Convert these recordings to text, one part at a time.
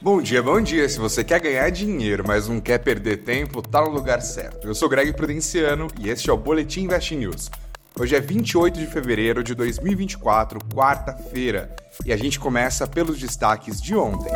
Bom dia, bom dia. Se você quer ganhar dinheiro, mas não quer perder tempo, tá no lugar certo. Eu sou Greg Prudenciano e este é o Boletim Invest News. Hoje é 28 de fevereiro de 2024, quarta-feira, e a gente começa pelos destaques de ontem.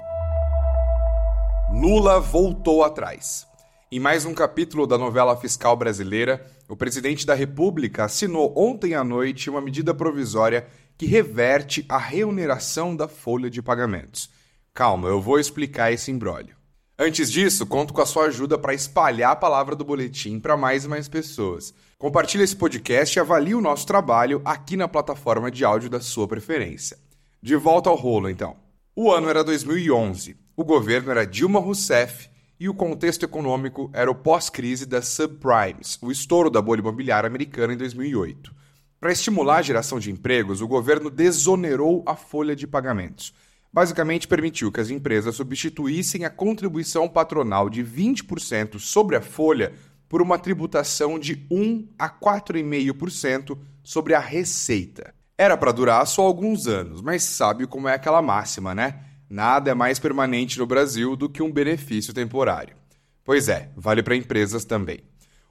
Lula voltou atrás. Em mais um capítulo da novela fiscal brasileira, o presidente da República assinou ontem à noite uma medida provisória que reverte a remuneração da folha de pagamentos. Calma, eu vou explicar esse imbróglio. Antes disso, conto com a sua ajuda para espalhar a palavra do boletim para mais e mais pessoas. Compartilhe esse podcast e avalie o nosso trabalho aqui na plataforma de áudio da sua preferência. De volta ao rolo, então. O ano era 2011, o governo era Dilma Rousseff e o contexto econômico era o pós-crise das subprimes, o estouro da bolha imobiliária americana em 2008. Para estimular a geração de empregos, o governo desonerou a folha de pagamentos basicamente permitiu que as empresas substituíssem a contribuição patronal de 20% sobre a folha por uma tributação de 1 a 4,5% sobre a receita. Era para durar só alguns anos, mas sabe como é aquela máxima, né? Nada é mais permanente no Brasil do que um benefício temporário. Pois é, vale para empresas também.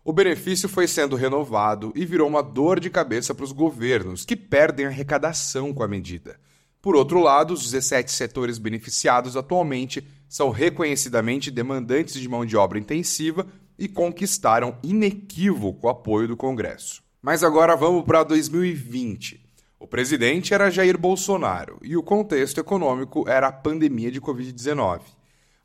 O benefício foi sendo renovado e virou uma dor de cabeça para os governos, que perdem arrecadação com a medida. Por outro lado, os 17 setores beneficiados atualmente são reconhecidamente demandantes de mão de obra intensiva e conquistaram inequívoco apoio do Congresso. Mas agora vamos para 2020. O presidente era Jair Bolsonaro e o contexto econômico era a pandemia de Covid-19.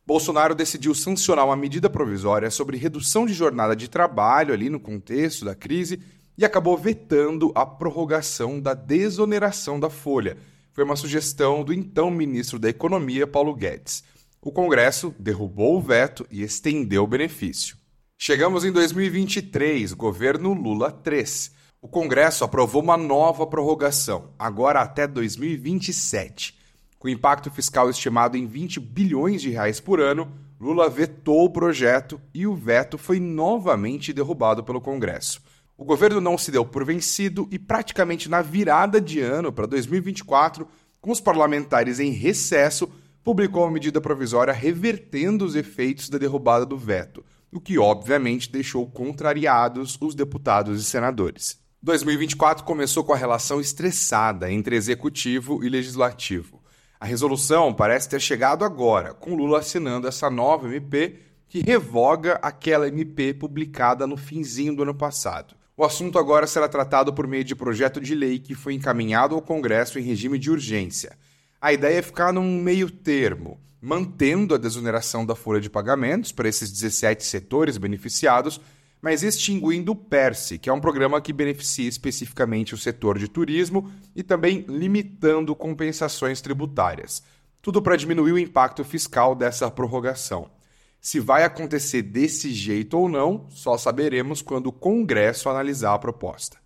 Bolsonaro decidiu sancionar uma medida provisória sobre redução de jornada de trabalho ali no contexto da crise e acabou vetando a prorrogação da desoneração da folha foi uma sugestão do então ministro da Economia, Paulo Guedes. O Congresso derrubou o veto e estendeu o benefício. Chegamos em 2023, governo Lula 3. O Congresso aprovou uma nova prorrogação, agora até 2027. Com impacto fiscal estimado em 20 bilhões de reais por ano, Lula vetou o projeto e o veto foi novamente derrubado pelo Congresso. O governo não se deu por vencido e, praticamente na virada de ano para 2024, com os parlamentares em recesso, publicou uma medida provisória revertendo os efeitos da derrubada do veto, o que obviamente deixou contrariados os deputados e senadores. 2024 começou com a relação estressada entre executivo e legislativo. A resolução parece ter chegado agora, com Lula assinando essa nova MP que revoga aquela MP publicada no finzinho do ano passado. O assunto agora será tratado por meio de projeto de lei que foi encaminhado ao Congresso em regime de urgência. A ideia é ficar num meio termo, mantendo a desoneração da folha de pagamentos para esses 17 setores beneficiados, mas extinguindo o PERSE, que é um programa que beneficia especificamente o setor de turismo, e também limitando compensações tributárias. Tudo para diminuir o impacto fiscal dessa prorrogação. Se vai acontecer desse jeito ou não, só saberemos quando o Congresso analisar a proposta.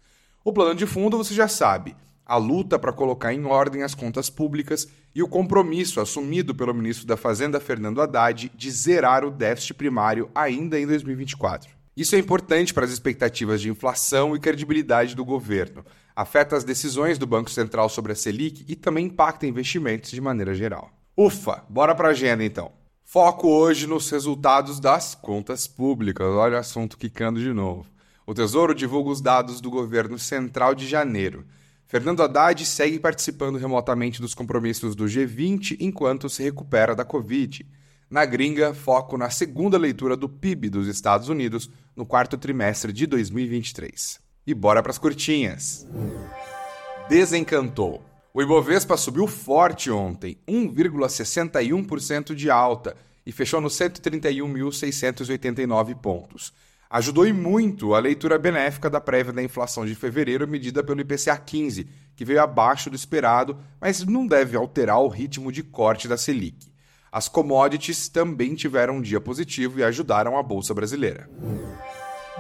O plano de fundo você já sabe: a luta para colocar em ordem as contas públicas e o compromisso assumido pelo ministro da Fazenda Fernando Haddad de zerar o déficit primário ainda em 2024. Isso é importante para as expectativas de inflação e credibilidade do governo. Afeta as decisões do Banco Central sobre a Selic e também impacta investimentos de maneira geral. Ufa, bora para a agenda então. Foco hoje nos resultados das contas públicas. Olha o assunto quicando de novo. O Tesouro divulga os dados do governo central de janeiro. Fernando Haddad segue participando remotamente dos compromissos do G20 enquanto se recupera da Covid. Na gringa, foco na segunda leitura do PIB dos Estados Unidos no quarto trimestre de 2023. E bora para as curtinhas. Desencantou. O Ibovespa subiu forte ontem, 1,61% de alta, e fechou nos 131.689 pontos. Ajudou e muito a leitura benéfica da prévia da inflação de fevereiro medida pelo IPCA 15, que veio abaixo do esperado, mas não deve alterar o ritmo de corte da Selic. As commodities também tiveram um dia positivo e ajudaram a bolsa brasileira.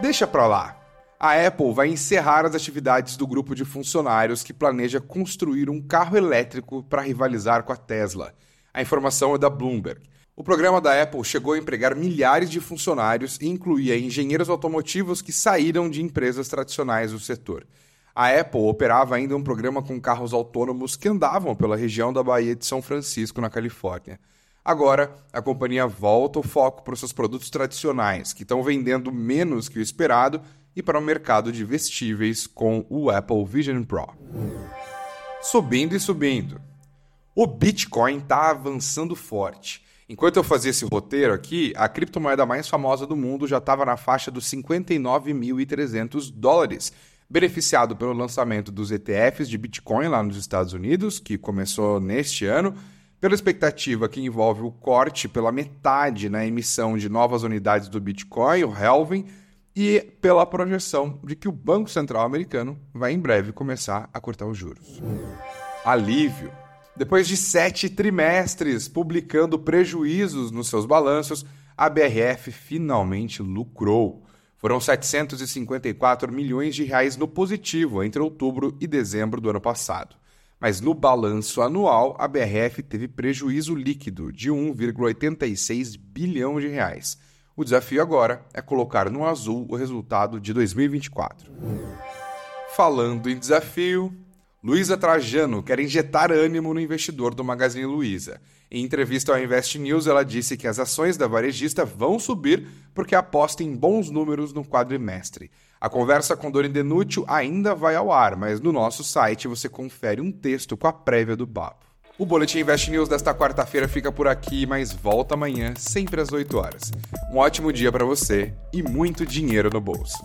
Deixa pra lá a Apple vai encerrar as atividades do grupo de funcionários que planeja construir um carro elétrico para rivalizar com a Tesla. A informação é da Bloomberg. O programa da Apple chegou a empregar milhares de funcionários e incluía engenheiros automotivos que saíram de empresas tradicionais do setor. A Apple operava ainda um programa com carros autônomos que andavam pela região da Baía de São Francisco, na Califórnia. Agora, a companhia volta o foco para os seus produtos tradicionais, que estão vendendo menos que o esperado, e para o mercado de vestíveis com o Apple Vision Pro. Subindo e subindo. O Bitcoin está avançando forte. Enquanto eu fazia esse roteiro aqui, a criptomoeda mais famosa do mundo já estava na faixa dos 59.300 dólares, beneficiado pelo lançamento dos ETFs de Bitcoin lá nos Estados Unidos, que começou neste ano, pela expectativa que envolve o corte pela metade na emissão de novas unidades do Bitcoin, o Halving, e pela projeção de que o Banco Central americano vai em breve começar a cortar os juros. Alívio. Depois de sete trimestres publicando prejuízos nos seus balanços, a BRF finalmente lucrou. Foram 754 milhões de reais no positivo entre outubro e dezembro do ano passado. Mas no balanço anual, a BRF teve prejuízo líquido de 1,86 bilhão de reais o desafio agora é colocar no azul o resultado de 2024. Falando em desafio, Luísa Trajano quer injetar ânimo no investidor do Magazine Luiza. Em entrevista ao Invest News, ela disse que as ações da varejista vão subir porque aposta em bons números no quadrimestre. A conversa com Dori Denútil ainda vai ao ar, mas no nosso site você confere um texto com a prévia do papo. O Boletim Invest News desta quarta-feira fica por aqui, mas volta amanhã, sempre às 8 horas. Um ótimo dia para você e muito dinheiro no bolso.